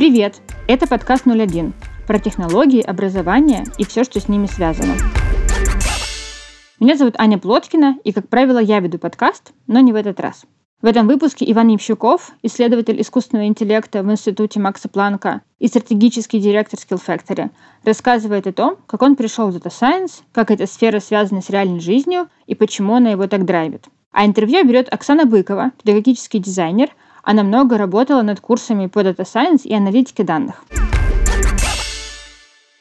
Привет! Это подкаст 01 про технологии, образование и все, что с ними связано. Меня зовут Аня Плоткина, и, как правило, я веду подкаст, но не в этот раз. В этом выпуске Иван Ямщуков, исследователь искусственного интеллекта в Институте Макса Планка и стратегический директор Skill Factory, рассказывает о том, как он пришел в Data Science, как эта сфера связана с реальной жизнью и почему она его так драйвит. А интервью берет Оксана Быкова, педагогический дизайнер. Она много работала над курсами по Data Science и аналитике данных.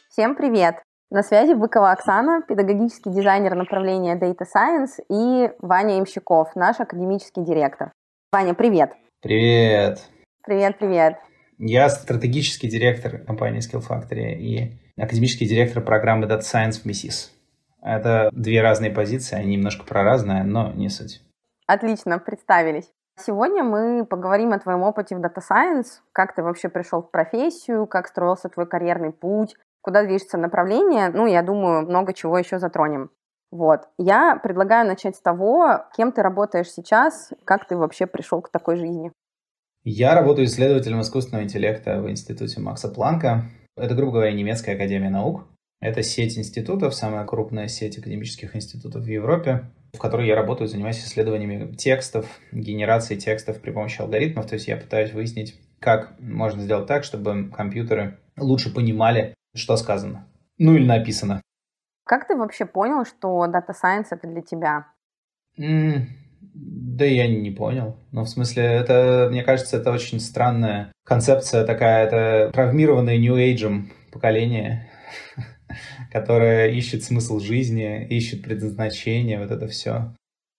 Всем привет! На связи Быкова Оксана, педагогический дизайнер направления Data Science, и Ваня Имщиков, наш академический директор. Ваня, привет! Привет! Привет, привет! Я стратегический директор компании Skill Factory и академический директор программы Data Science в МИСИС. Это две разные позиции, они немножко про разное, но не суть. Отлично, представились. Сегодня мы поговорим о твоем опыте в Data Science, как ты вообще пришел в профессию, как строился твой карьерный путь, куда движется направление, ну, я думаю, много чего еще затронем. Вот. Я предлагаю начать с того, кем ты работаешь сейчас, как ты вообще пришел к такой жизни. Я работаю исследователем искусственного интеллекта в Институте Макса Планка. Это, грубо говоря, немецкая академия наук. Это сеть институтов, самая крупная сеть академических институтов в Европе, в которой я работаю, занимаюсь исследованиями текстов, генерацией текстов при помощи алгоритмов. То есть я пытаюсь выяснить, как можно сделать так, чтобы компьютеры лучше понимали что сказано. Ну или написано. Как ты вообще понял, что Data Science это для тебя? Mm, да я не понял. Ну, в смысле, это, мне кажется, это очень странная концепция такая, это травмированное New Age поколение, которое ищет смысл жизни, ищет предназначение, вот это все.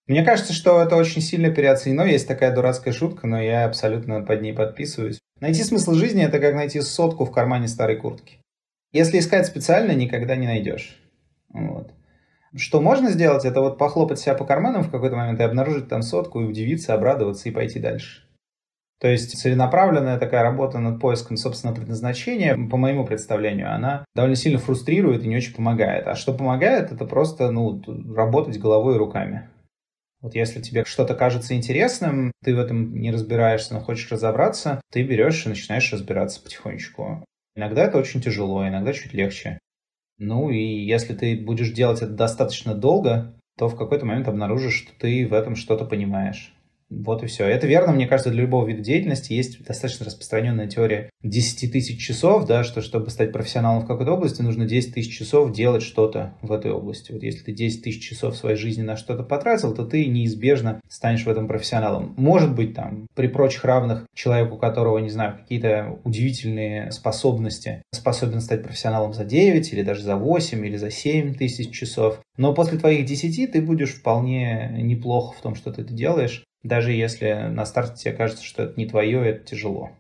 Мне кажется, что это очень сильно переоценено. Есть такая дурацкая шутка, но я абсолютно под ней подписываюсь. Найти смысл жизни – это как найти сотку в кармане старой куртки. Если искать специально, никогда не найдешь. Вот. Что можно сделать, это вот похлопать себя по карманам в какой-то момент и обнаружить там сотку, и удивиться, обрадоваться и пойти дальше. То есть целенаправленная такая работа над поиском собственного предназначения, по моему представлению, она довольно сильно фрустрирует и не очень помогает. А что помогает, это просто ну, работать головой и руками. Вот если тебе что-то кажется интересным, ты в этом не разбираешься, но хочешь разобраться, ты берешь и начинаешь разбираться потихонечку. Иногда это очень тяжело, иногда чуть легче. Ну и если ты будешь делать это достаточно долго, то в какой-то момент обнаружишь, что ты в этом что-то понимаешь. Вот и все. Это верно, мне кажется, для любого вида деятельности есть достаточно распространенная теория 10 тысяч часов, да, что чтобы стать профессионалом в какой-то области, нужно 10 тысяч часов делать что-то в этой области. Вот если ты 10 тысяч часов своей жизни на что-то потратил, то ты неизбежно станешь в этом профессионалом. Может быть, там, при прочих равных, человеку, у которого, не знаю, какие-то удивительные способности, способен стать профессионалом за 9 или даже за 8 или за 7 тысяч часов. Но после твоих 10 ты будешь вполне неплохо в том, что ты делаешь даже если на старте тебе кажется, что это не твое, это тяжело.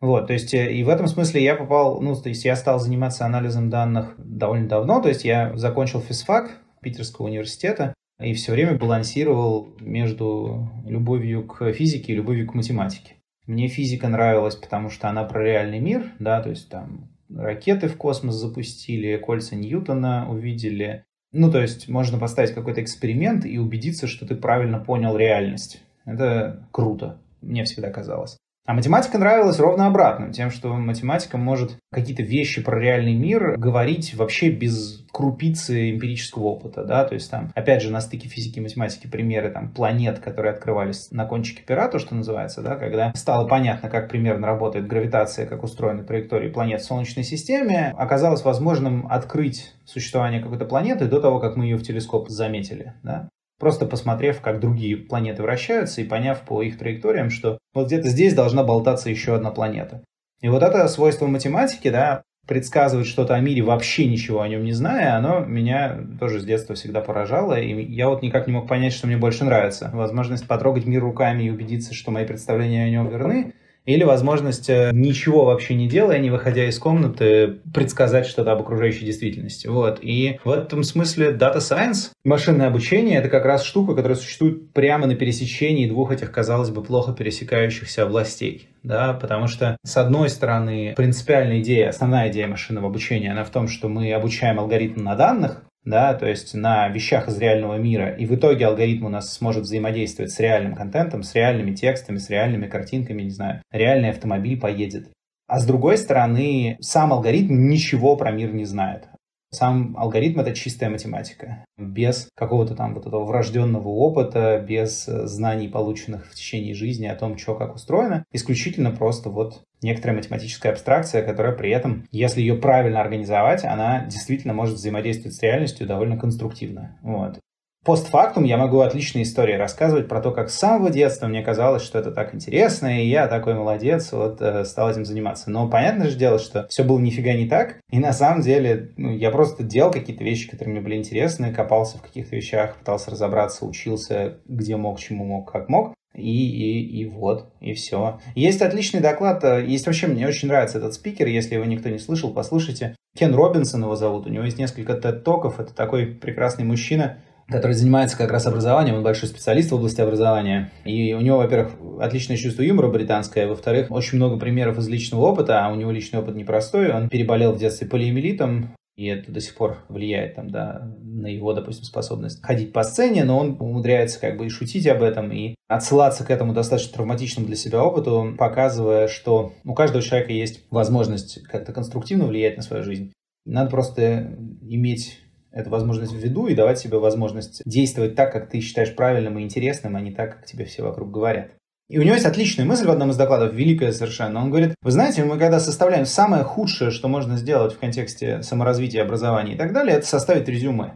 Вот, то есть э, и в этом смысле я попал, ну, то есть я стал заниматься анализом данных довольно давно, то есть я закончил физфак Питерского университета и все время балансировал между любовью к физике и любовью к математике. Мне физика нравилась, потому что она про реальный мир, да, то есть там ракеты в космос запустили, кольца Ньютона увидели. Ну, то есть можно поставить какой-то эксперимент и убедиться, что ты правильно понял реальность. Это круто, мне всегда казалось. А математика нравилась ровно обратным, тем, что математика может какие-то вещи про реальный мир говорить вообще без крупицы эмпирического опыта, да, то есть там, опять же, на стыке физики и математики примеры там планет, которые открывались на кончике пера, то, что называется, да, когда стало понятно, как примерно работает гравитация, как устроены траектории планет в Солнечной системе, оказалось возможным открыть существование какой-то планеты до того, как мы ее в телескоп заметили, да просто посмотрев, как другие планеты вращаются и поняв по их траекториям, что вот где-то здесь должна болтаться еще одна планета. И вот это свойство математики, да, предсказывать что-то о мире, вообще ничего о нем не зная, оно меня тоже с детства всегда поражало, и я вот никак не мог понять, что мне больше нравится. Возможность потрогать мир руками и убедиться, что мои представления о нем верны, или возможность э, ничего вообще не делая, не выходя из комнаты, предсказать что-то об окружающей действительности. Вот. И в этом смысле Data Science, машинное обучение, это как раз штука, которая существует прямо на пересечении двух этих, казалось бы, плохо пересекающихся областей. Да, потому что, с одной стороны, принципиальная идея, основная идея машинного обучения, она в том, что мы обучаем алгоритм на данных, да, то есть на вещах из реального мира, и в итоге алгоритм у нас сможет взаимодействовать с реальным контентом, с реальными текстами, с реальными картинками, не знаю, реальный автомобиль поедет. А с другой стороны, сам алгоритм ничего про мир не знает. Сам алгоритм — это чистая математика. Без какого-то там вот этого врожденного опыта, без э, знаний, полученных в течение жизни о том, что как устроено. Исключительно просто вот некоторая математическая абстракция, которая при этом, если ее правильно организовать, она действительно может взаимодействовать с реальностью довольно конструктивно. Вот. Постфактум я могу отличные истории рассказывать про то, как с самого детства мне казалось, что это так интересно, и я такой молодец, вот э, стал этим заниматься. Но понятное же дело, что все было нифига не так, и на самом деле ну, я просто делал какие-то вещи, которые мне были интересны, копался в каких-то вещах, пытался разобраться, учился, где мог, чему мог, как мог. И, и, и вот, и все. Есть отличный доклад, э, есть вообще, мне очень нравится этот спикер, если его никто не слышал, послушайте. Кен Робинсон его зовут, у него есть несколько тед-токов, это такой прекрасный мужчина, который занимается как раз образованием, он большой специалист в области образования. И у него, во-первых, отличное чувство юмора британское, во-вторых, очень много примеров из личного опыта, а у него личный опыт непростой. Он переболел в детстве полиэмилитом, и это до сих пор влияет там, да, на его, допустим, способность ходить по сцене, но он умудряется как бы и шутить об этом, и отсылаться к этому достаточно травматичному для себя опыту, показывая, что у каждого человека есть возможность как-то конструктивно влиять на свою жизнь. Надо просто иметь эту возможность в виду и давать себе возможность действовать так, как ты считаешь правильным и интересным, а не так, как тебе все вокруг говорят. И у него есть отличная мысль в одном из докладов, великая совершенно. Он говорит, вы знаете, мы когда составляем самое худшее, что можно сделать в контексте саморазвития, образования и так далее, это составить резюме.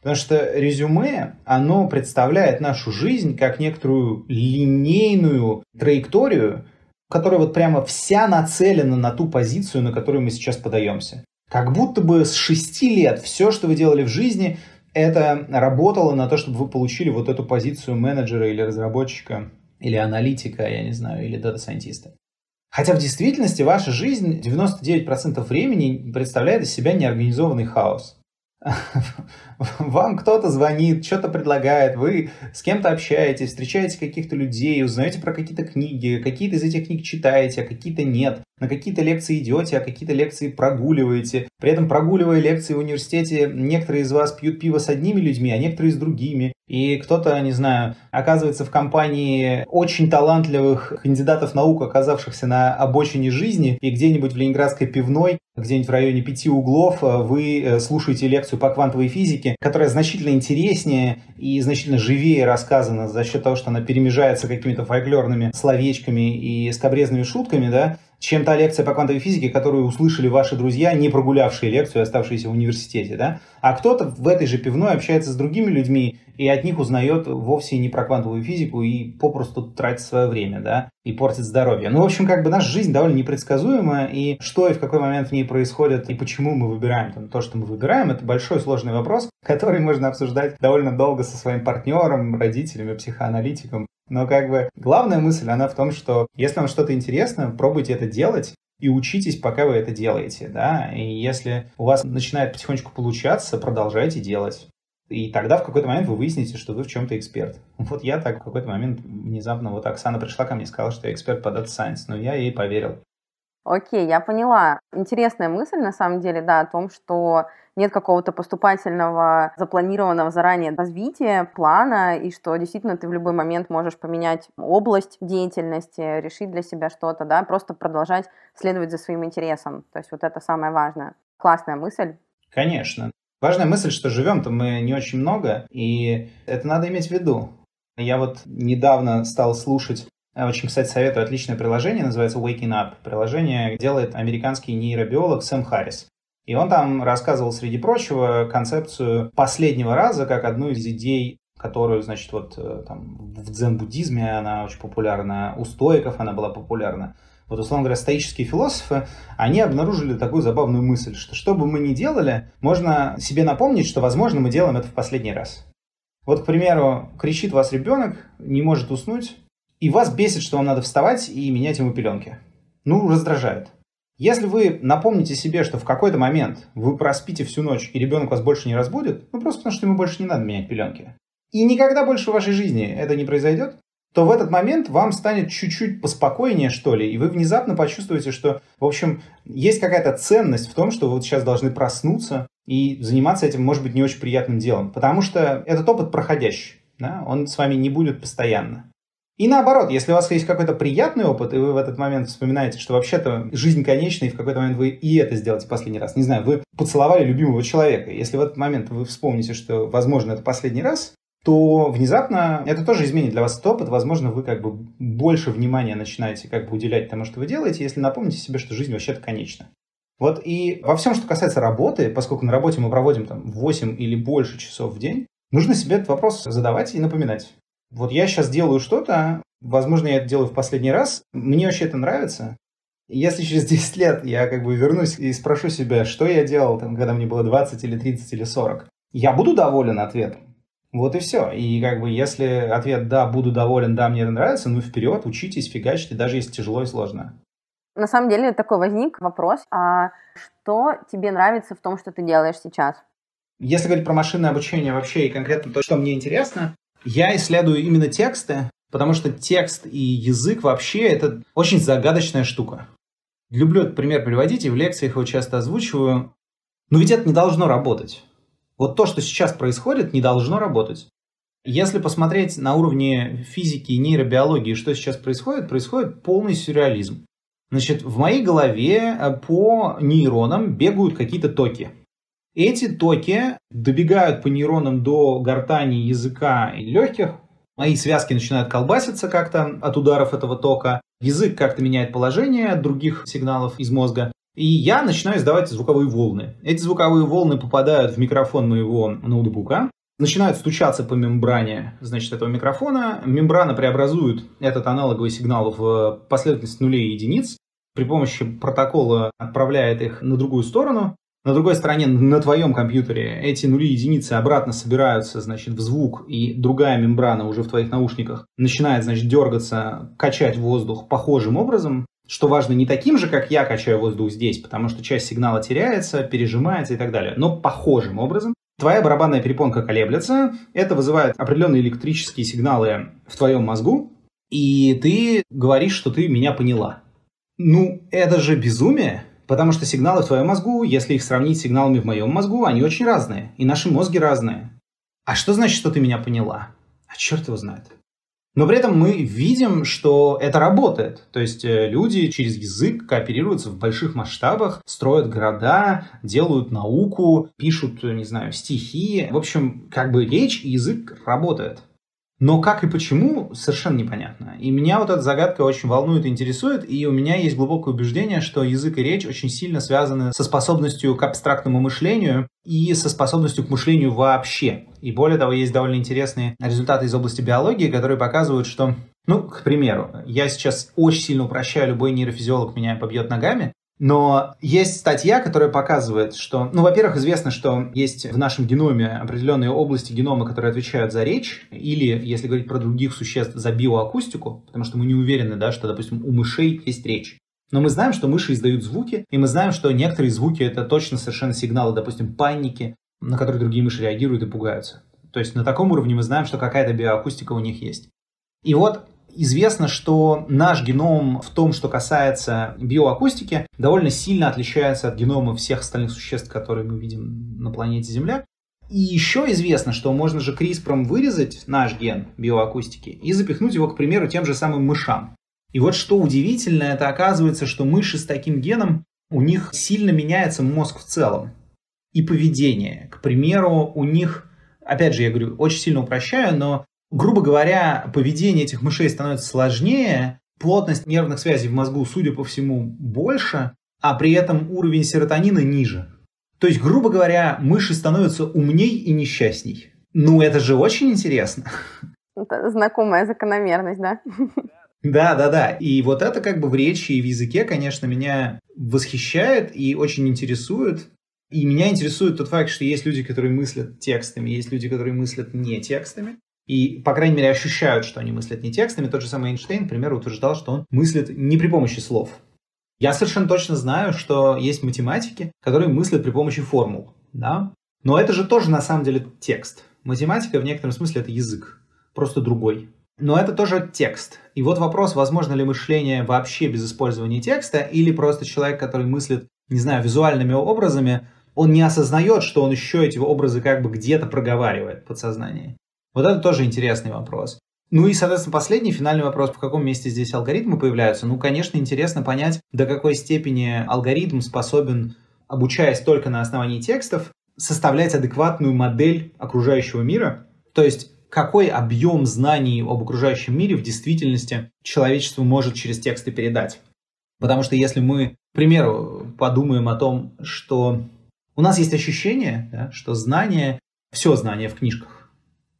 Потому что резюме, оно представляет нашу жизнь как некоторую линейную траекторию, которая вот прямо вся нацелена на ту позицию, на которую мы сейчас подаемся. Как будто бы с 6 лет все, что вы делали в жизни, это работало на то, чтобы вы получили вот эту позицию менеджера или разработчика, или аналитика, я не знаю, или дата-сайентиста. Хотя в действительности ваша жизнь 99% времени представляет из себя неорганизованный хаос. Вам кто-то звонит, что-то предлагает, вы с кем-то общаетесь, встречаете каких-то людей, узнаете про какие-то книги, какие-то из этих книг читаете, а какие-то нет. На какие-то лекции идете, а какие-то лекции прогуливаете. При этом прогуливая лекции в университете, некоторые из вас пьют пиво с одними людьми, а некоторые с другими. И кто-то, не знаю, оказывается в компании очень талантливых кандидатов наук, оказавшихся на обочине жизни, и где-нибудь в Ленинградской пивной где-нибудь в районе пяти углов э, вы э, слушаете лекцию по квантовой физике, которая значительно интереснее и значительно живее рассказана за счет того, что она перемежается какими-то фольклорными словечками и скобрезными шутками, да, чем та лекция по квантовой физике, которую услышали ваши друзья, не прогулявшие лекцию, оставшиеся в университете, да? А кто-то в этой же пивной общается с другими людьми и от них узнает вовсе не про квантовую физику и попросту тратит свое время, да, и портит здоровье. Ну, в общем, как бы наша жизнь довольно непредсказуема, и что и в какой момент в ней происходит, и почему мы выбираем там, то, что мы выбираем, это большой сложный вопрос, который можно обсуждать довольно долго со своим партнером, родителями, психоаналитиком. Но как бы главная мысль, она в том, что если вам что-то интересно, пробуйте это делать, и учитесь, пока вы это делаете, да, и если у вас начинает потихонечку получаться, продолжайте делать. И тогда в какой-то момент вы выясните, что вы в чем-то эксперт. Вот я так в какой-то момент внезапно, вот Оксана пришла ко мне и сказала, что я эксперт по Data Science, но я ей поверил. Окей, я поняла. Интересная мысль, на самом деле, да, о том, что нет какого-то поступательного, запланированного заранее развития, плана, и что действительно ты в любой момент можешь поменять область деятельности, решить для себя что-то, да, просто продолжать следовать за своим интересом. То есть вот это самое важное. Классная мысль. Конечно. Важная мысль, что живем-то мы не очень много, и это надо иметь в виду. Я вот недавно стал слушать очень, кстати, советую отличное приложение, называется Waking Up. Приложение делает американский нейробиолог Сэм Харрис. И он там рассказывал, среди прочего, концепцию последнего раза как одну из идей которую, значит, вот э, там в дзен-буддизме она очень популярна, у стоиков она была популярна. Вот, условно говоря, стоические философы, они обнаружили такую забавную мысль, что что бы мы ни делали, можно себе напомнить, что, возможно, мы делаем это в последний раз. Вот, к примеру, кричит вас ребенок, не может уснуть, и вас бесит, что вам надо вставать и менять ему пеленки. Ну, раздражает. Если вы напомните себе, что в какой-то момент вы проспите всю ночь, и ребенок вас больше не разбудит, ну просто потому что ему больше не надо менять пеленки, и никогда больше в вашей жизни это не произойдет, то в этот момент вам станет чуть-чуть поспокойнее, что ли, и вы внезапно почувствуете, что, в общем, есть какая-то ценность в том, что вы вот сейчас должны проснуться и заниматься этим, может быть, не очень приятным делом, потому что этот опыт проходящий, да, он с вами не будет постоянно. И наоборот, если у вас есть какой-то приятный опыт, и вы в этот момент вспоминаете, что вообще-то жизнь конечна, и в какой-то момент вы и это сделаете последний раз. Не знаю, вы поцеловали любимого человека. Если в этот момент вы вспомните, что, возможно, это последний раз, то внезапно это тоже изменит для вас этот опыт. Возможно, вы как бы больше внимания начинаете как бы уделять тому, что вы делаете, если напомните себе, что жизнь вообще-то конечна. Вот и во всем, что касается работы, поскольку на работе мы проводим там 8 или больше часов в день, нужно себе этот вопрос задавать и напоминать. Вот я сейчас делаю что-то, возможно, я это делаю в последний раз, мне вообще это нравится. Если через 10 лет я как бы вернусь и спрошу себя, что я делал, там, когда мне было 20 или 30 или 40, я буду доволен ответом. Вот и все. И как бы если ответ «да, буду доволен, да, мне это нравится», ну вперед, учитесь, фигачьте, даже если тяжело и сложно. На самом деле такой возник вопрос, а что тебе нравится в том, что ты делаешь сейчас? Если говорить про машинное обучение вообще и конкретно то, что мне интересно, я исследую именно тексты, потому что текст и язык вообще это очень загадочная штука. Люблю этот пример приводить, и в лекциях его часто озвучиваю. Но ведь это не должно работать. Вот то, что сейчас происходит, не должно работать. Если посмотреть на уровне физики и нейробиологии, что сейчас происходит, происходит полный сюрреализм. Значит, в моей голове э, по нейронам бегают какие-то токи. Эти токи добегают по нейронам до гортани, языка и легких. Мои связки начинают колбаситься как-то от ударов этого тока. Язык как-то меняет положение других сигналов из мозга. И я начинаю издавать звуковые волны. Эти звуковые волны попадают в микрофон моего ноутбука, начинают стучаться по мембране значит, этого микрофона. Мембрана преобразует этот аналоговый сигнал в последовательность нулей и единиц. При помощи протокола отправляет их на другую сторону. На другой стороне, на твоем компьютере, эти нули и единицы обратно собираются, значит, в звук, и другая мембрана уже в твоих наушниках начинает, значит, дергаться, качать воздух похожим образом. Что важно, не таким же, как я качаю воздух здесь, потому что часть сигнала теряется, пережимается и так далее, но похожим образом. Твоя барабанная перепонка колеблется, это вызывает определенные электрические сигналы в твоем мозгу, и ты говоришь, что ты меня поняла. Ну, это же безумие, потому что сигналы в твоем мозгу, если их сравнить с сигналами в моем мозгу, они очень разные, и наши мозги разные. А что значит, что ты меня поняла? А черт его знает. Но при этом мы видим, что это работает. То есть э, люди через язык кооперируются в больших масштабах, строят города, делают науку, пишут, не знаю, стихи. В общем, как бы речь и язык работают. Но как и почему, совершенно непонятно. И меня вот эта загадка очень волнует и интересует, и у меня есть глубокое убеждение, что язык и речь очень сильно связаны со способностью к абстрактному мышлению и со способностью к мышлению вообще. И более того, есть довольно интересные результаты из области биологии, которые показывают, что ну, к примеру, я сейчас очень сильно упрощаю, любой нейрофизиолог меня побьет ногами, но есть статья, которая показывает, что, ну, во-первых, известно, что есть в нашем геноме определенные области генома, которые отвечают за речь, или, если говорить про других существ, за биоакустику, потому что мы не уверены, да, что, допустим, у мышей есть речь. Но мы знаем, что мыши издают звуки, и мы знаем, что некоторые звуки это точно совершенно сигналы, допустим, паники, на которые другие мыши реагируют и пугаются. То есть на таком уровне мы знаем, что какая-то биоакустика у них есть. И вот Известно, что наш геном в том, что касается биоакустики, довольно сильно отличается от генома всех остальных существ, которые мы видим на планете Земля. И еще известно, что можно же CRISPR вырезать наш ген биоакустики и запихнуть его, к примеру, тем же самым мышам. И вот что удивительно, это оказывается, что мыши с таким геном, у них сильно меняется мозг в целом. И поведение. К примеру, у них, опять же, я говорю, очень сильно упрощаю, но Грубо говоря, поведение этих мышей становится сложнее, плотность нервных связей в мозгу, судя по всему, больше, а при этом уровень серотонина ниже. То есть, грубо говоря, мыши становятся умней и несчастней. Ну, это же очень интересно. Это знакомая закономерность, да? Да, да, да. И вот это как бы в речи и в языке, конечно, меня восхищает и очень интересует. И меня интересует тот факт, что есть люди, которые мыслят текстами, есть люди, которые мыслят не текстами и, по крайней мере, ощущают, что они мыслят не текстами. Тот же самый Эйнштейн, к примеру, утверждал, что он мыслит не при помощи слов. Я совершенно точно знаю, что есть математики, которые мыслят при помощи формул. Да? Но это же тоже на самом деле текст. Математика в некотором смысле это язык, просто другой. Но это тоже текст. И вот вопрос, возможно ли мышление вообще без использования текста, или просто человек, который мыслит, не знаю, визуальными образами, он не осознает, что он еще эти образы как бы где-то проговаривает в подсознании. Вот это тоже интересный вопрос. Ну и, соответственно, последний финальный вопрос, в каком месте здесь алгоритмы появляются. Ну, конечно, интересно понять, до какой степени алгоритм способен, обучаясь только на основании текстов, составлять адекватную модель окружающего мира. То есть, какой объем знаний об окружающем мире в действительности человечество может через тексты передать. Потому что если мы, к примеру, подумаем о том, что у нас есть ощущение, да, что знание, все знание в книжках,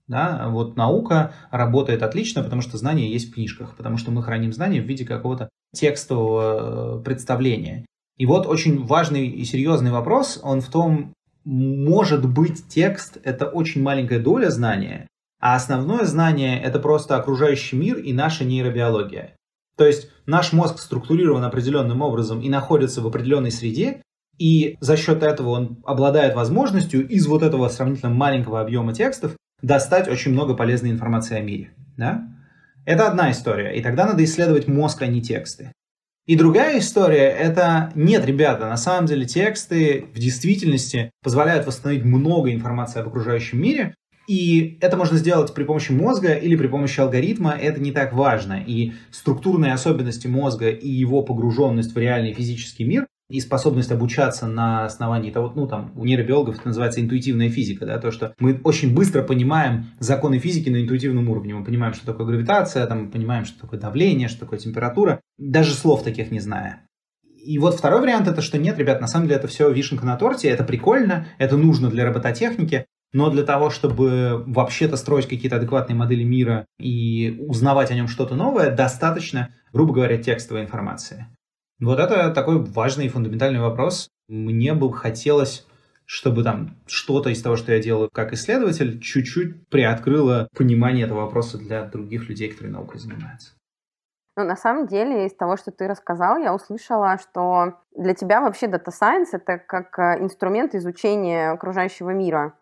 да? Вот наука работает отлично, потому что знания есть в книжках, потому что мы храним знания в виде какого-то текстового э, представления. И вот очень важный и серьезный вопрос, он в том, может быть текст – это очень маленькая доля знания, а основное знание – это просто окружающий мир и наша нейробиология. То есть наш мозг структурирован определенным образом и находится в определенной среде, и за счет этого он обладает возможностью из вот этого сравнительно маленького объема текстов достать очень много полезной информации о мире. Да? Это одна история, и тогда надо исследовать мозг, а не тексты. И другая история – это нет, ребята, на самом деле тексты в действительности позволяют восстановить много информации об окружающем мире, и это можно сделать при помощи мозга или при помощи алгоритма, это не так важно. И структурные особенности мозга и его погруженность в реальный физический мир и способность обучаться на основании того, ну там у нейробиологов это называется интуитивная физика, да, то, что мы очень быстро понимаем законы физики на интуитивном уровне, мы понимаем, что такое гравитация, там, мы понимаем, что такое давление, что такое температура, даже слов таких не зная. И вот второй вариант это, что нет, ребят, на самом деле это все вишенка на торте, это прикольно, это нужно для робототехники, но для того, чтобы вообще-то строить какие-то адекватные модели мира и узнавать о нем что-то новое, достаточно, грубо говоря, текстовой информации. Вот это такой важный и фундаментальный вопрос. Мне бы хотелось чтобы там что-то из того, что я делаю как исследователь, чуть-чуть приоткрыло понимание этого вопроса для других людей, которые наукой занимаются. Ну, на самом деле, из того, что ты рассказал, я услышала, что для тебя вообще Data Science — это как э, инструмент изучения окружающего мира.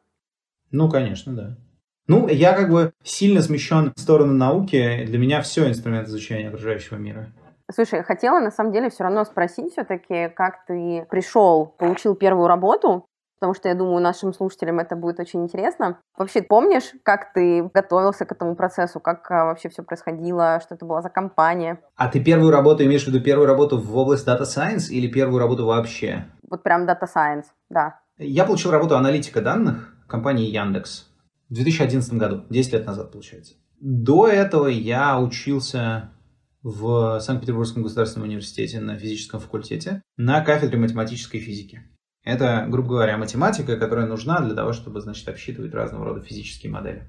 Ну, конечно, да. Ну, я как бы сильно смещен в сторону науки. Для меня все инструмент изучения окружающего мира. Слушай, хотела на самом деле все равно спросить все-таки, как ты пришел, получил первую работу, потому что я думаю, нашим слушателям это будет очень интересно. Вообще, помнишь, как ты готовился к этому процессу, как а, вообще все происходило, что это была за компания? А ты первую работу имеешь в виду первую работу в области Data Science или первую работу вообще? Вот прям Data Science, да. Я получил работу аналитика данных в компании Яндекс в 2011 году, 10 лет назад, получается. До этого я учился в Санкт-Петербургском государственном университете на физическом факультете на кафедре математической физики. Это, грубо говоря, математика, которая нужна для того, чтобы, значит, обсчитывать разного рода физические модели.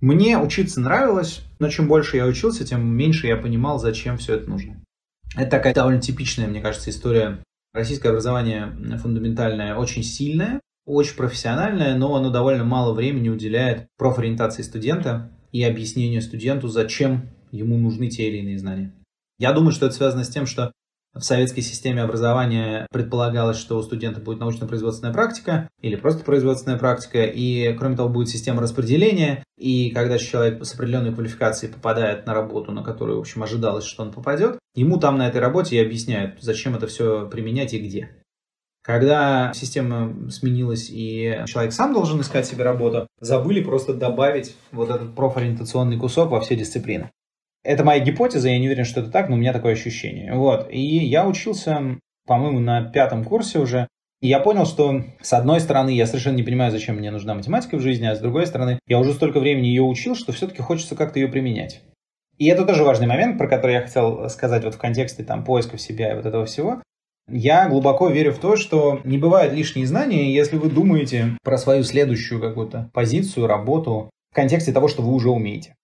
Мне учиться нравилось, но чем больше я учился, тем меньше я понимал, зачем все это нужно. Это такая довольно типичная, мне кажется, история. Российское образование фундаментальное очень сильное, очень профессиональное, но оно довольно мало времени уделяет профориентации студента и объяснению студенту, зачем ему нужны те или иные знания. Я думаю, что это связано с тем, что в советской системе образования предполагалось, что у студента будет научно-производственная практика или просто производственная практика, и кроме того будет система распределения, и когда человек с определенной квалификацией попадает на работу, на которую, в общем, ожидалось, что он попадет, ему там на этой работе и объясняют, зачем это все применять и где. Когда система сменилась и человек сам должен искать себе работу, забыли просто добавить вот этот профориентационный кусок во все дисциплины. Это моя гипотеза, я не уверен, что это так, но у меня такое ощущение. Вот. И я учился, по-моему, на пятом курсе уже. И я понял, что с одной стороны, я совершенно не понимаю, зачем мне нужна математика в жизни, а с другой стороны, я уже столько времени ее учил, что все-таки хочется как-то ее применять. И это тоже важный момент, про который я хотел сказать вот в контексте там поисков себя и вот этого всего. Я глубоко верю в то, что не бывает лишние знания, если вы думаете про свою следующую какую-то позицию, работу в контексте того, что вы уже умеете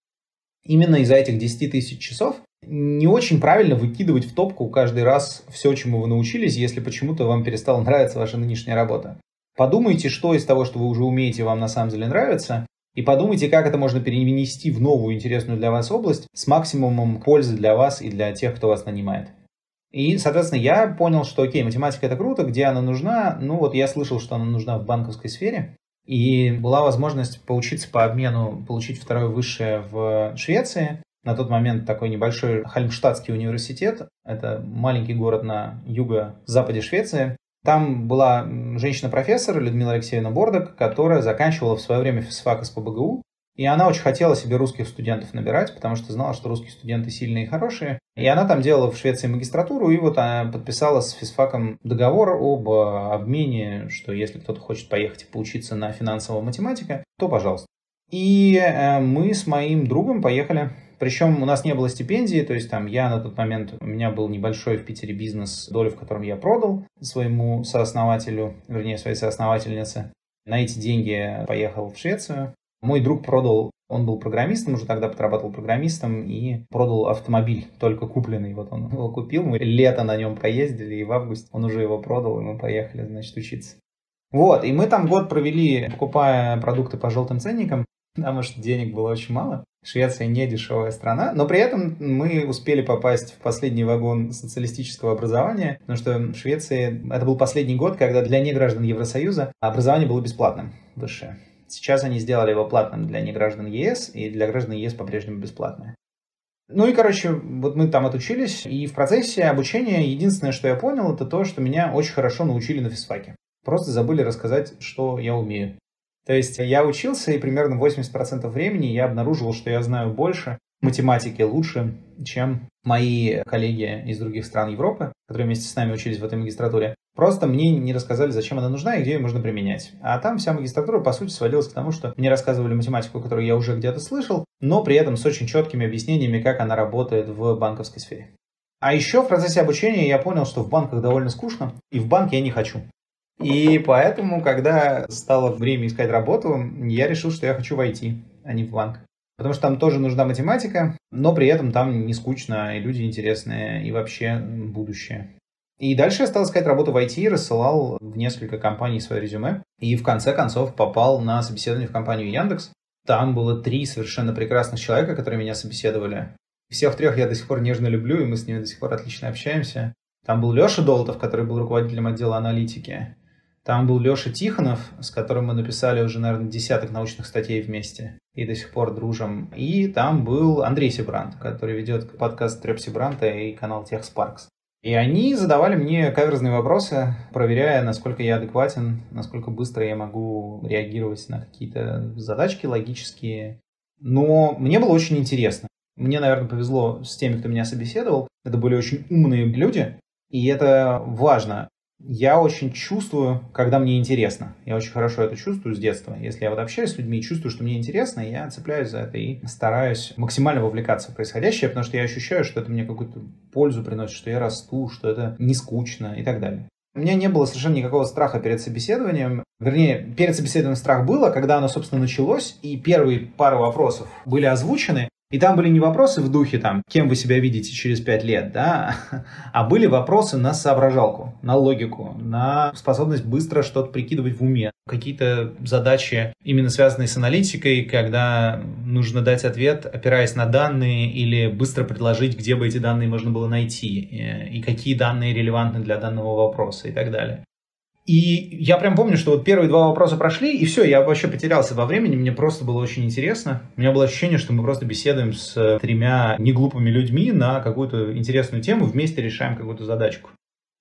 именно из-за этих 10 тысяч часов не очень правильно выкидывать в топку каждый раз все, чему вы научились, если почему-то вам перестала нравиться ваша нынешняя работа. Подумайте, что из того, что вы уже умеете, вам на самом деле нравится, и подумайте, как это можно перенести в новую интересную для вас область с максимумом пользы для вас и для тех, кто вас нанимает. И, соответственно, я понял, что, окей, математика это круто, где она нужна? Ну, вот я слышал, что она нужна в банковской сфере. И была возможность поучиться по обмену, получить второе высшее в Швеции. На тот момент такой небольшой Хальмштадтский университет. Это маленький город на юго-западе Швеции. Там была женщина-профессор Людмила Алексеевна Бордок, которая заканчивала в свое время физфак СПБГУ. И она очень хотела себе русских студентов набирать, потому что знала, что русские студенты сильные и хорошие. И она там делала в Швеции магистратуру, и вот она подписала с физфаком договор об э, обмене, что если кто-то хочет поехать и поучиться на финансового математика, то пожалуйста. И э, мы с моим другом поехали. Причем у нас не было стипендии, то есть там я на тот момент, у меня был небольшой в Питере бизнес, долю в котором я продал своему сооснователю, вернее, своей соосновательнице. На эти деньги поехал в Швецию. Мой друг продал, он был программистом, уже тогда подрабатывал программистом и продал автомобиль, только купленный. Вот он его купил, мы лето на нем поездили, и в августе он уже его продал, и мы поехали, значит, учиться. Вот, и мы там год провели, покупая продукты по желтым ценникам, потому что денег было очень мало. Швеция не дешевая страна, но при этом мы успели попасть в последний вагон социалистического образования, потому что в Швеции это был последний год, когда для неграждан Евросоюза образование было бесплатным высшее. Сейчас они сделали его платным для неграждан ЕС, и для граждан ЕС по-прежнему бесплатное. Ну и, короче, вот мы там отучились, и в процессе обучения единственное, что я понял, это то, что меня очень хорошо научили на физфаке. Просто забыли рассказать, что я умею. То есть я учился, и примерно 80% времени я обнаруживал, что я знаю больше математики лучше, чем мои коллеги из других стран Европы, которые вместе с нами учились в этой магистратуре. Просто мне не рассказали, зачем она нужна и где ее можно применять. А там вся магистратура, по сути, сводилась к тому, что мне рассказывали математику, которую я уже где-то слышал, но при этом с очень четкими объяснениями, как она работает в банковской сфере. А еще в процессе обучения я понял, что в банках довольно скучно, и в банк я не хочу. И поэтому, когда стало время искать работу, я решил, что я хочу войти, а не в банк. Потому что там тоже нужна математика, но при этом там не скучно, и люди интересные, и вообще будущее. И дальше я стал искать работу в IT, рассылал в несколько компаний свое резюме, и в конце концов попал на собеседование в компанию Яндекс. Там было три совершенно прекрасных человека, которые меня собеседовали. Всех трех я до сих пор нежно люблю, и мы с ними до сих пор отлично общаемся. Там был Леша Долотов, который был руководителем отдела аналитики. Там был Леша Тихонов, с которым мы написали уже, наверное, десяток научных статей вместе и до сих пор дружим. И там был Андрей Сибрант, который ведет подкаст Треп Сибранта и канал Тех Спаркс. И они задавали мне каверзные вопросы, проверяя, насколько я адекватен, насколько быстро я могу реагировать на какие-то задачки логические. Но мне было очень интересно. Мне, наверное, повезло с теми, кто меня собеседовал. Это были очень умные люди, и это важно я очень чувствую, когда мне интересно. Я очень хорошо это чувствую с детства. Если я вот общаюсь с людьми и чувствую, что мне интересно, я цепляюсь за это и стараюсь максимально вовлекаться в происходящее, потому что я ощущаю, что это мне какую-то пользу приносит, что я расту, что это не скучно и так далее. У меня не было совершенно никакого страха перед собеседованием. Вернее, перед собеседованием страх было, когда оно, собственно, началось, и первые пару вопросов были озвучены, и там были не вопросы в духе, там, кем вы себя видите через пять лет, да, а были вопросы на соображалку, на логику, на способность быстро что-то прикидывать в уме. Какие-то задачи, именно связанные с аналитикой, когда нужно дать ответ, опираясь на данные, или быстро предложить, где бы эти данные можно было найти, э, и какие данные релевантны для данного вопроса и так далее. И я прям помню, что вот первые два вопроса прошли, и все, я вообще потерялся во времени, мне просто было очень интересно. У меня было ощущение, что мы просто беседуем с тремя неглупыми людьми на какую-то интересную тему, вместе решаем какую-то задачку.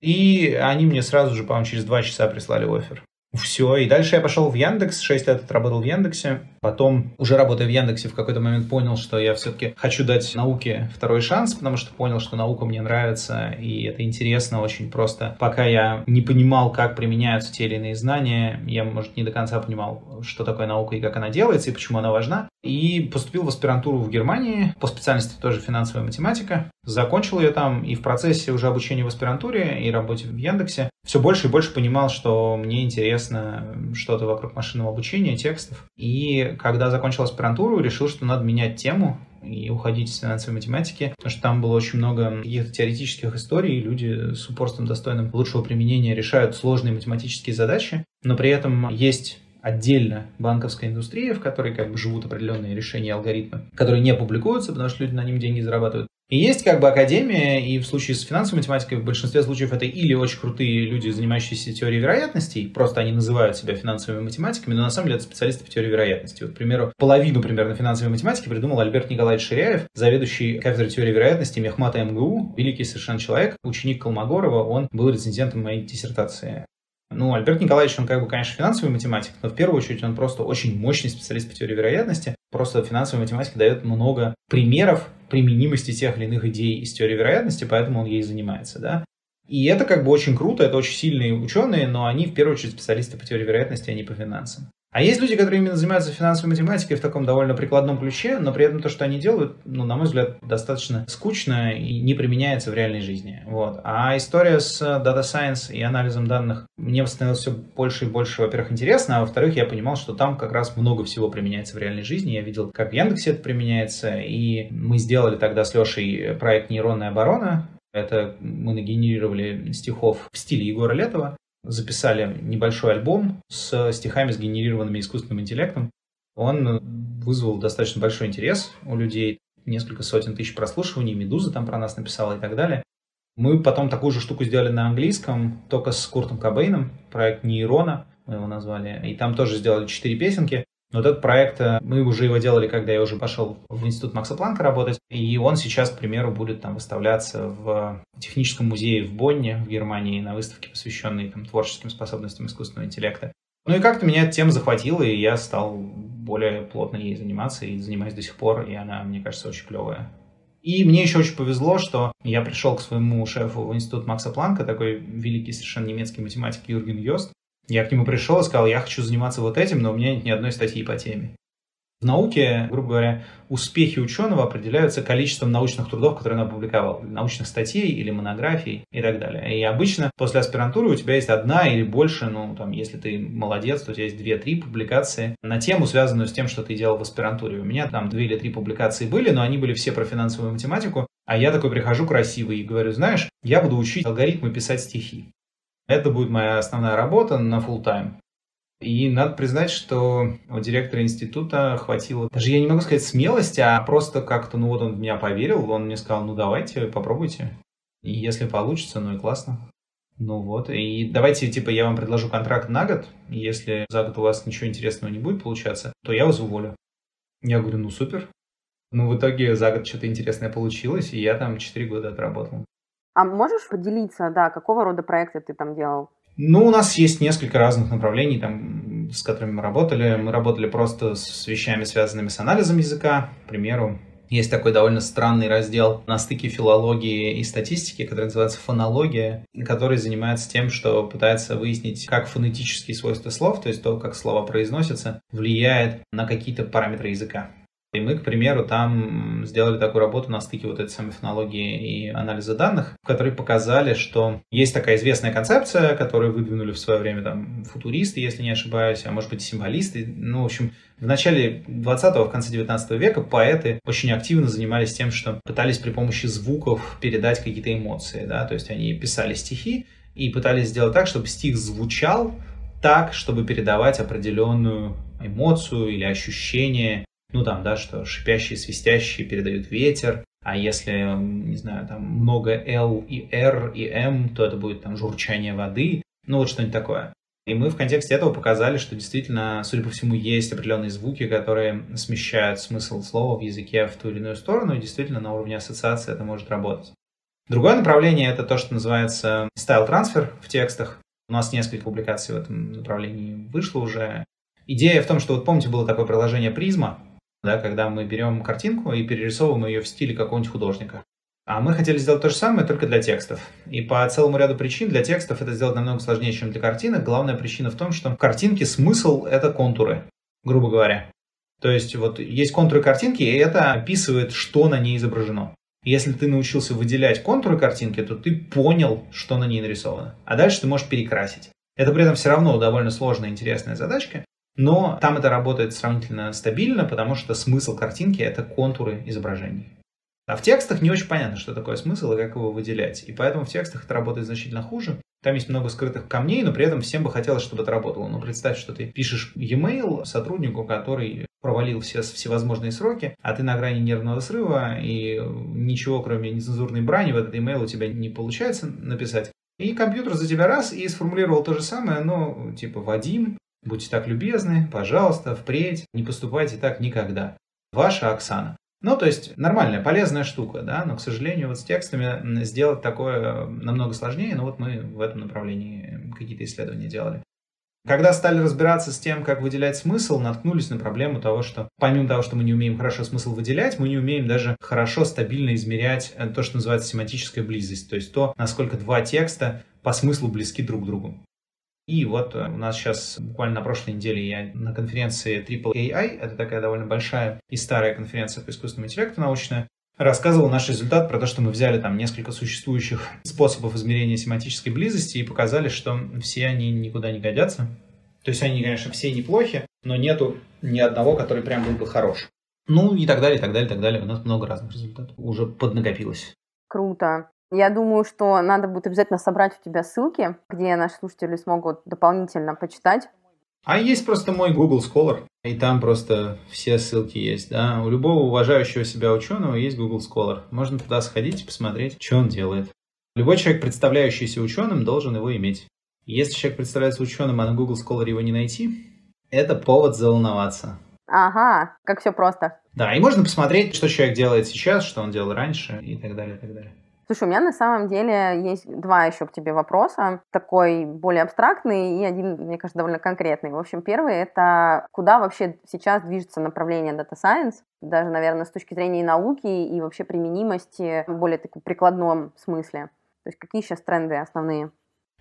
И они мне сразу же, по-моему, через два часа прислали офер. Все, и дальше я пошел в Яндекс, 6 лет отработал в Яндексе, потом, уже работая в Яндексе, в какой-то момент понял, что я все-таки хочу дать науке второй шанс, потому что понял, что наука мне нравится, и это интересно очень просто. Пока я не понимал, как применяются те или иные знания, я, может, не до конца понимал, что такое наука и как она делается, и почему она важна. И поступил в аспирантуру в Германии, по специальности тоже финансовая математика. Закончил ее там, и в процессе уже обучения в аспирантуре и работе в Яндексе все больше и больше понимал, что мне интересно что-то вокруг машинного обучения, текстов. И когда закончил аспирантуру, решил, что надо менять тему и уходить из финансовой математики, потому что там было очень много каких-то теоретических историй, и люди с упорством достойным лучшего применения решают сложные математические задачи, но при этом есть отдельно банковская индустрия, в которой как бы живут определенные решения, алгоритмы, которые не публикуются, потому что люди на ним деньги зарабатывают. И есть как бы академия, и в случае с финансовой математикой в большинстве случаев это или очень крутые люди, занимающиеся теорией вероятностей, просто они называют себя финансовыми математиками, но на самом деле это специалисты по теории вероятности. Вот, к примеру, половину примерно финансовой математики придумал Альберт Николаевич Ширяев, заведующий кафедрой теории вероятности Мехмата МГУ, великий совершенно человек, ученик Колмогорова, он был рецензентом моей диссертации. Ну, Альберт Николаевич, он как бы, конечно, финансовый математик, но в первую очередь он просто очень мощный специалист по теории вероятности. Просто финансовая математика дает много примеров применимости тех или иных идей из теории вероятности, поэтому он ей занимается, да. И это как бы очень круто, это очень сильные ученые, но они в первую очередь специалисты по теории вероятности, а не по финансам. А есть люди, которые именно занимаются финансовой математикой в таком довольно прикладном ключе, но при этом то, что они делают, ну, на мой взгляд, достаточно скучно и не применяется в реальной жизни. Вот. А история с Data Science и анализом данных мне становилось все больше и больше, во-первых, интересно, а во-вторых, я понимал, что там как раз много всего применяется в реальной жизни. Я видел, как в Яндексе это применяется, и мы сделали тогда с Лешей проект «Нейронная оборона», это мы нагенерировали стихов в стиле Егора Летова записали небольшой альбом с стихами, сгенерированными искусственным интеллектом. Он вызвал достаточно большой интерес у людей, несколько сотен тысяч прослушиваний, «Медуза» там про нас написала и так далее. Мы потом такую же штуку сделали на английском, только с Куртом Кобейном, проект «Нейрона», мы его назвали, и там тоже сделали четыре песенки. Вот этот проект, э, мы уже его делали, когда я уже пошел в институт Макса Планка работать, и он сейчас, к примеру, будет там выставляться в техническом музее в Бонне, в Германии, на выставке, посвященной там, творческим способностям искусственного интеллекта. Ну и как-то меня эта тема захватила, и я стал более плотно ей заниматься, и занимаюсь до сих пор, и она, мне кажется, очень клевая. И мне еще очень повезло, что я пришел к своему шефу в институт Макса Планка, такой великий совершенно немецкий математик Юрген Йост, я к нему пришел и сказал, я хочу заниматься вот этим, но у меня нет ни одной статьи по теме. В науке, грубо говоря, успехи ученого определяются количеством научных трудов, которые он опубликовал, научных статей или монографий и так далее. И обычно после аспирантуры у тебя есть одна или больше, ну, там, если ты молодец, то у тебя есть две-три публикации на тему, связанную с тем, что ты делал в аспирантуре. У меня там две или три публикации были, но они были все про финансовую математику, а я такой прихожу красивый и говорю, знаешь, я буду учить алгоритмы писать стихи. Это будет моя основная работа на full time. И надо признать, что у директора института хватило, даже я не могу сказать смелости, а просто как-то, ну вот он в меня поверил, он мне сказал, ну давайте, попробуйте. И если получится, ну и классно. Ну вот, и давайте, типа, я вам предложу контракт на год, если за год у вас ничего интересного не будет получаться, то я вас уволю. Я говорю, ну супер. Ну, в итоге за год что-то интересное получилось, и я там 4 года отработал. А можешь поделиться, да, какого рода проекты ты там делал? Ну, у нас есть несколько разных направлений, там, с которыми мы работали. Мы работали просто с вещами, связанными с анализом языка. К примеру, есть такой довольно странный раздел на стыке филологии и статистики, который называется фонология, который занимается тем, что пытается выяснить, как фонетические свойства слов, то есть то, как слова произносятся, влияет на какие-то параметры языка. И мы, к примеру, там сделали такую работу на стыке вот этой самой фонологии и анализа данных, в которой показали, что есть такая известная концепция, которую выдвинули в свое время там футуристы, если не ошибаюсь, а может быть символисты. Ну, в общем, в начале 20-го, в конце 19 века поэты очень активно занимались тем, что пытались при помощи звуков передать какие-то эмоции, да, то есть они писали стихи и пытались сделать так, чтобы стих звучал так, чтобы передавать определенную эмоцию или ощущение ну там, да, что шипящие, свистящие передают ветер, а если, не знаю, там много L и R и M, то это будет там журчание воды, ну вот что-нибудь такое. И мы в контексте этого показали, что действительно, судя по всему, есть определенные звуки, которые смещают смысл слова в языке в ту или иную сторону, и действительно на уровне ассоциации это может работать. Другое направление — это то, что называется стайл-трансфер в текстах. У нас несколько публикаций в этом направлении вышло уже. Идея в том, что вот помните, было такое приложение Призма, да, когда мы берем картинку и перерисовываем ее в стиле какого-нибудь художника. А мы хотели сделать то же самое, только для текстов. И по целому ряду причин для текстов это сделать намного сложнее, чем для картинок. Главная причина в том, что в картинке смысл — это контуры, грубо говоря. То есть вот есть контуры картинки, и это описывает, что на ней изображено. Если ты научился выделять контуры картинки, то ты понял, что на ней нарисовано. А дальше ты можешь перекрасить. Это при этом все равно довольно сложная, интересная задачка, но там это работает сравнительно стабильно, потому что смысл картинки — это контуры изображений. А в текстах не очень понятно, что такое смысл и как его выделять. И поэтому в текстах это работает значительно хуже. Там есть много скрытых камней, но при этом всем бы хотелось, чтобы это работало. Ну, представь, что ты пишешь e-mail сотруднику, который провалил все всевозможные сроки, а ты на грани нервного срыва, и ничего, кроме нецензурной брани, в этот email у тебя не получается написать. И компьютер за тебя раз и сформулировал то же самое, но типа Вадим, Будьте так любезны, пожалуйста, впредь не поступайте так никогда. Ваша Оксана. Ну, то есть нормальная, полезная штука, да, но, к сожалению, вот с текстами сделать такое намного сложнее, но вот мы в этом направлении какие-то исследования делали. Когда стали разбираться с тем, как выделять смысл, наткнулись на проблему того, что помимо того, что мы не умеем хорошо смысл выделять, мы не умеем даже хорошо, стабильно измерять э, то, что называется семантическая близость, то есть то, насколько два текста по смыслу близки друг к другу. И вот э, у нас сейчас буквально на прошлой неделе я на конференции Triple AI, это такая довольно большая и старая конференция по искусственному интеллекту научная, рассказывал наш результат про то, что мы взяли там несколько существующих способов измерения семантической близости и показали, что все они никуда не годятся. То есть они, конечно, все неплохи, но нету ни одного, который прям был бы хорош. Ну и так далее, и так далее, и так далее. У нас много разных результатов уже поднакопилось. Круто. Я думаю, что надо будет обязательно собрать у тебя ссылки, где наши слушатели смогут дополнительно почитать а есть просто мой Google Scholar, и там просто все ссылки есть, да. У любого уважающего себя ученого есть Google Scholar. Можно туда сходить и посмотреть, что он делает. Любой человек, представляющийся ученым, должен его иметь. Если человек представляется ученым, а на Google Scholar его не найти, это повод заволноваться. Ага, как все просто. Да, и можно посмотреть, что человек делает сейчас, что он делал раньше и так далее, и так далее. Слушай, у меня на самом деле есть два еще к тебе вопроса. Такой более абстрактный и один, мне кажется, довольно конкретный. В общем, первый — это куда вообще сейчас движется направление Data Science? Даже, наверное, с точки зрения науки, и вообще применимости в более таком прикладном смысле. То есть какие сейчас тренды основные?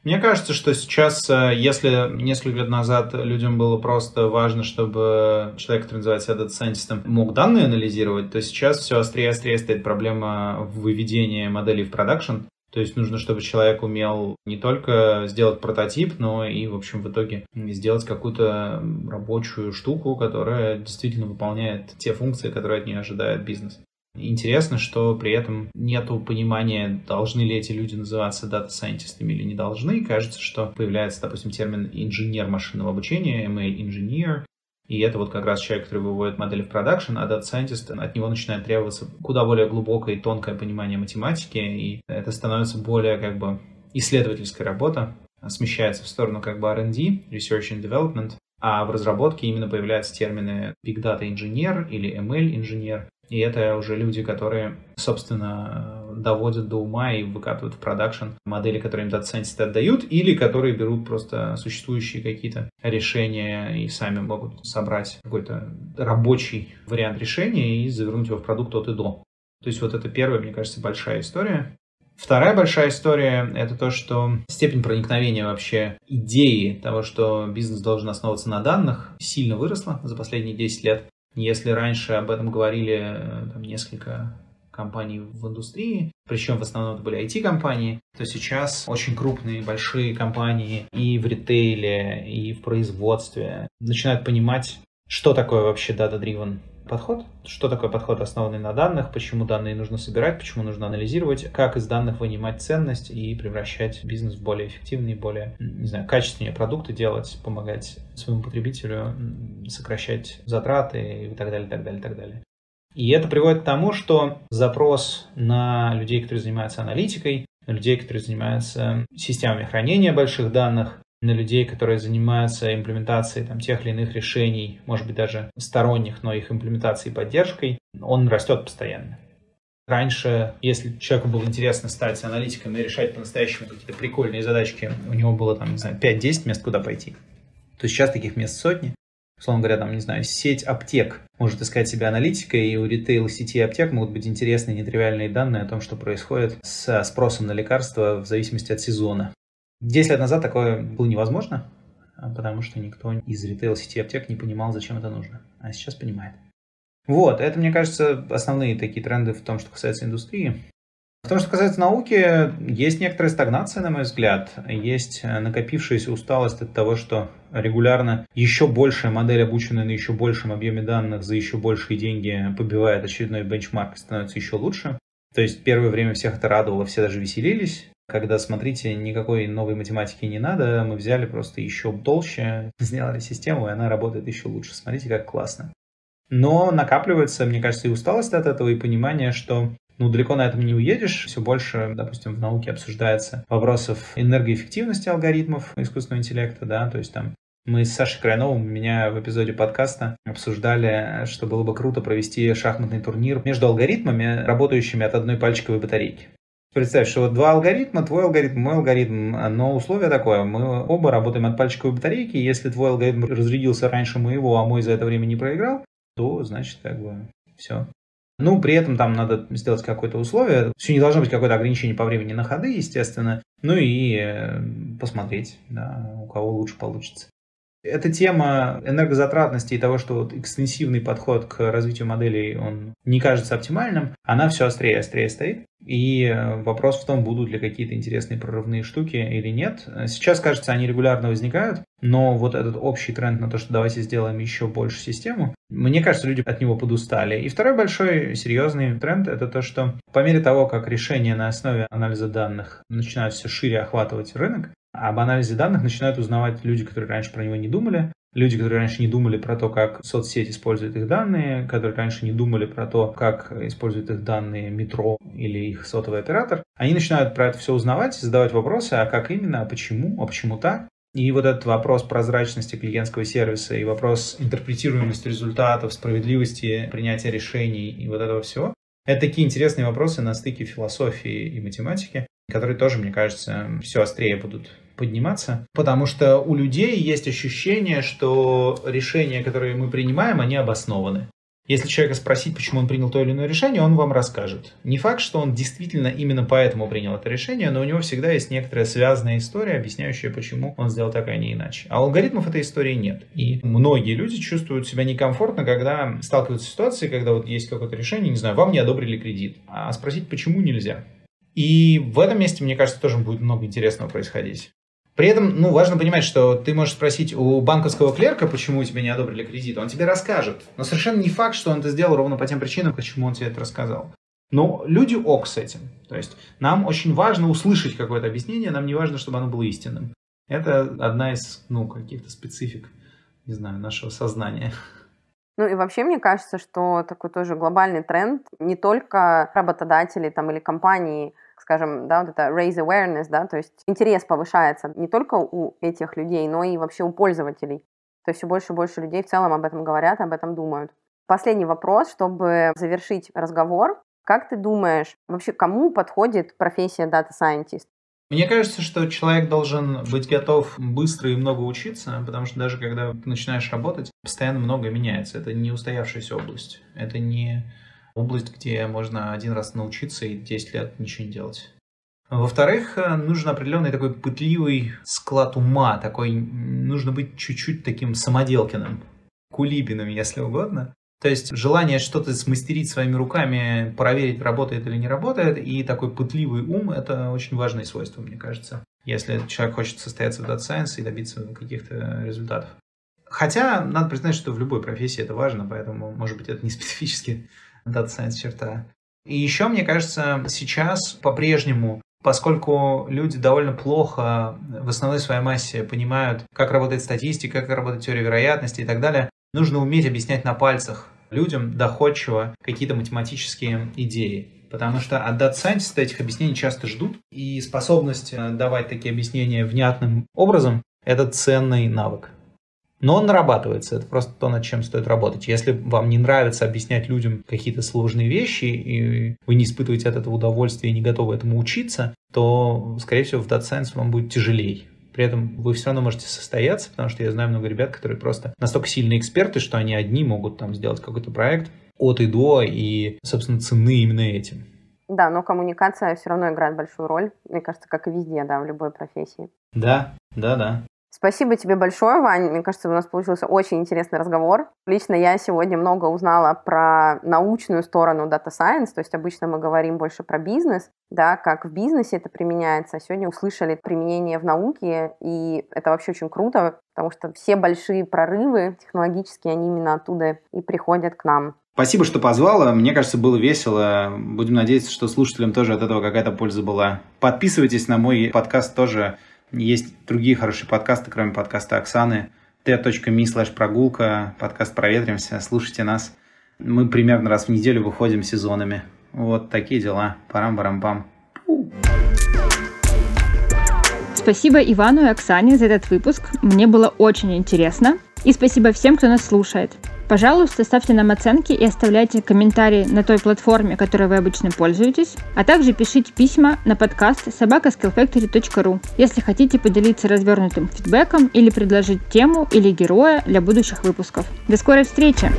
Мне кажется, что сейчас, э, если несколько лет назад людям было просто важно, чтобы человек, который называет себя дата-сайентистом, мог данные анализировать, то сейчас все острее и острее стоит проблема выведения моделей в продакшн. То есть нужно, чтобы человек умел не только сделать прототип, но и, в общем, в итоге сделать какую-то рабочую штуку, которая действительно выполняет те функции, которые от нее ожидает бизнес. Интересно, что при этом нет понимания, должны ли эти люди называться дата-сайентистами или не должны. Кажется, что появляется, допустим, термин инженер машинного обучения, ML-инженер, и это вот как раз человек, который выводит модели в продакшн, а Scientist, от него начинает требоваться куда более глубокое и тонкое понимание математики, и это становится более как бы исследовательская работа, смещается в сторону как бы R&D, Research and Development, а в разработке именно появляются термины Big Data инженер или ML инженер, и это уже люди, которые, собственно, доводят до ума и выкатывают в продакшн модели, которые им дата-сайентисты отдают, или которые берут просто существующие какие-то решения и сами могут собрать какой-то рабочий вариант решения и завернуть его в продукт от и до. То есть вот это первая, мне кажется, большая история. Вторая большая история — это то, что степень проникновения вообще идеи того, что бизнес должен основываться на данных, сильно выросла за последние 10 лет. Если раньше об этом говорили э, там, несколько компаний в индустрии, причем в основном это были IT-компании, то сейчас очень крупные, большие компании и в ритейле, и в производстве начинают понимать, что такое вообще data-driven подход, что такое подход, основанный на данных, почему данные нужно собирать, почему нужно анализировать, как из данных вынимать ценность и превращать бизнес в более эффективный, более, не знаю, качественнее продукты делать, помогать своему потребителю сокращать затраты и так далее, так далее, так далее. И это приводит к тому, что запрос на людей, которые занимаются аналитикой, на людей, которые занимаются системами хранения больших данных, на людей, которые занимаются имплементацией там, тех или иных решений, может быть, даже сторонних, но их имплементацией и поддержкой, он растет постоянно. Раньше, если человеку было интересно стать аналитиком и решать по-настоящему какие-то прикольные задачки, у него было там, не знаю, 5-10 мест, куда пойти, то сейчас таких мест сотни. Условно говоря, там, не знаю, сеть аптек может искать себя аналитикой, и у ритейл сети аптек могут быть интересные нетривиальные данные о том, что происходит с спросом на лекарства в зависимости от сезона. Десять лет назад такое было невозможно, а, потому что никто из ритейл-сети аптек не понимал, зачем это нужно. А сейчас понимает. Вот, это, мне кажется, основные такие тренды в том, что касается индустрии. В том, что касается науки, есть некоторая стагнация, на мой взгляд. Есть э, накопившаяся усталость от того, что регулярно еще большая модель, обученная на еще большем объеме данных за еще большие деньги, побивает очередной бенчмарк и становится еще лучше. То есть первое время всех это радовало, все даже веселились когда, смотрите, никакой новой математики не надо, мы взяли просто еще толще, сделали систему, и она работает еще лучше. Смотрите, как классно. Но накапливается, мне кажется, и усталость от этого, и понимание, что ну, далеко на этом не уедешь. Все больше, допустим, в науке обсуждается вопросов энергоэффективности алгоритмов искусственного интеллекта, да, то есть там мы с Сашей Крайновым у меня в эпизоде подкаста обсуждали, что было бы круто провести шахматный турнир между алгоритмами, работающими от одной пальчиковой батарейки. Представь, что вот два алгоритма, твой алгоритм, мой алгоритм, но условие такое, мы оба работаем от пальчиковой батарейки, если твой алгоритм разрядился раньше моего, а мой за это время не проиграл, то значит как бы все. Ну, при этом там надо сделать какое-то условие. Все не должно быть какое-то ограничение по времени на ходы, естественно. Ну и э, посмотреть, да, у кого лучше получится. Эта тема энергозатратности и того, что вот экстенсивный подход к развитию моделей, он не кажется оптимальным, она все острее и острее стоит. И э, вопрос в том, будут ли какие-то интересные прорывные штуки или нет. Сейчас, кажется, они регулярно возникают, но вот этот общий тренд на то, что давайте сделаем еще больше систему, мне кажется, люди от него подустали. И второй большой серьезный тренд — это то, что по мере того, как решения на основе анализа данных начинают все шире охватывать рынок, об анализе данных начинают узнавать люди, которые раньше про него не думали, люди, которые раньше не думали про то, как соцсети используют их данные, которые раньше не думали про то, как используют их данные метро или их сотовый оператор, они начинают про это все узнавать, задавать вопросы, а как именно, а почему, а почему так. И вот этот вопрос прозрачности клиентского сервиса и вопрос интерпретируемости результатов, справедливости принятия решений и вот этого всего, это такие интересные вопросы на стыке философии и математики, которые тоже, мне кажется, все острее будут подниматься, потому что у людей есть ощущение, что решения, которые мы принимаем, они обоснованы. Если человека спросить, почему он принял то или иное решение, он вам расскажет. Не факт, что он действительно именно поэтому принял это решение, но у него всегда есть некоторая связанная история, объясняющая, почему он сделал так, а не иначе. А алгоритмов этой истории нет. И многие люди чувствуют себя некомфортно, когда сталкиваются с ситуацией, когда вот есть какое-то решение, не знаю, вам не одобрили кредит, а спросить, почему нельзя. И в этом месте, мне кажется, тоже будет много интересного происходить. При этом, ну, важно понимать, что ты можешь спросить у банковского клерка, почему тебе не одобрили кредит, он тебе расскажет. Но совершенно не факт, что он это сделал ровно по тем причинам, почему он тебе это рассказал. Но люди ок с этим. То есть нам очень важно услышать какое-то объяснение, нам не важно, чтобы оно было истинным. Это одна из, ну, каких-то специфик, не знаю, нашего сознания. Ну и вообще мне кажется, что такой тоже глобальный тренд не только работодатели там или компании скажем, да, вот это raise awareness, да, то есть интерес повышается не только у этих людей, но и вообще у пользователей. То есть все больше и больше людей в целом об этом говорят, об этом думают. Последний вопрос, чтобы завершить разговор. Как ты думаешь, вообще кому подходит профессия Data Scientist? Мне кажется, что человек должен быть готов быстро и много учиться, потому что даже когда ты начинаешь работать, постоянно многое меняется. Это не устоявшаяся область. Это не область, где можно один раз научиться и 10 лет ничего не делать. Во-вторых, э, нужен определенный такой пытливый склад ума, такой, нужно быть чуть-чуть таким самоделкиным, кулибиным, если угодно. То есть желание что-то смастерить своими руками, проверить, работает или не работает, и такой пытливый ум – это очень важное свойство, мне кажется, если человек хочет состояться в Data Science и добиться каких-то результатов. Хотя, надо признать, что в любой профессии это важно, поэтому, может быть, это не специфически Science черта. И еще, мне кажется, сейчас по-прежнему поскольку люди довольно плохо в основной своей массе понимают, как работает статистика, как работает теория вероятности и так далее, нужно уметь объяснять на пальцах людям доходчиво какие-то математические идеи. Потому что от Data Scientist этих объяснений часто ждут, и способность э, давать такие объяснения внятным образом – это ценный навык. Но он нарабатывается, это просто то, над чем стоит работать. Если вам не нравится объяснять людям какие-то сложные вещи, и вы не испытываете от этого удовольствия и не готовы этому учиться, то, скорее всего, в Data Science вам будет тяжелее. При этом вы все равно можете состояться, потому что я знаю много ребят, которые просто настолько сильные эксперты, что они одни могут там сделать какой-то проект от и до, и, собственно, цены именно этим. Да, но коммуникация все равно играет большую роль, мне кажется, как и везде, да, в любой профессии. Да, да, да. Спасибо тебе большое, Вань. Мне кажется, у нас получился очень интересный разговор. Лично я сегодня много узнала про научную сторону Data Science, то есть обычно мы говорим больше про бизнес, да, как в бизнесе это применяется. А сегодня услышали применение в науке, и это вообще очень круто, потому что все большие прорывы технологические, они именно оттуда и приходят к нам. Спасибо, что позвала. Мне кажется, было весело. Будем надеяться, что слушателям тоже от этого какая-то польза была. Подписывайтесь на мой подкаст тоже есть другие хорошие подкасты, кроме подкаста Оксаны. t.me slash прогулка, подкаст «Проветримся». Слушайте нас. Мы примерно раз в неделю выходим сезонами. Вот такие дела. Парам-барам-пам. Спасибо Ивану и Оксане за этот выпуск. Мне было очень интересно. И спасибо всем, кто нас слушает. Пожалуйста, ставьте нам оценки и оставляйте комментарии на той платформе, которой вы обычно пользуетесь, а также пишите письма на подкаст собакаскиллfactory.ru, если хотите поделиться развернутым фидбэком или предложить тему или героя для будущих выпусков. До скорой встречи!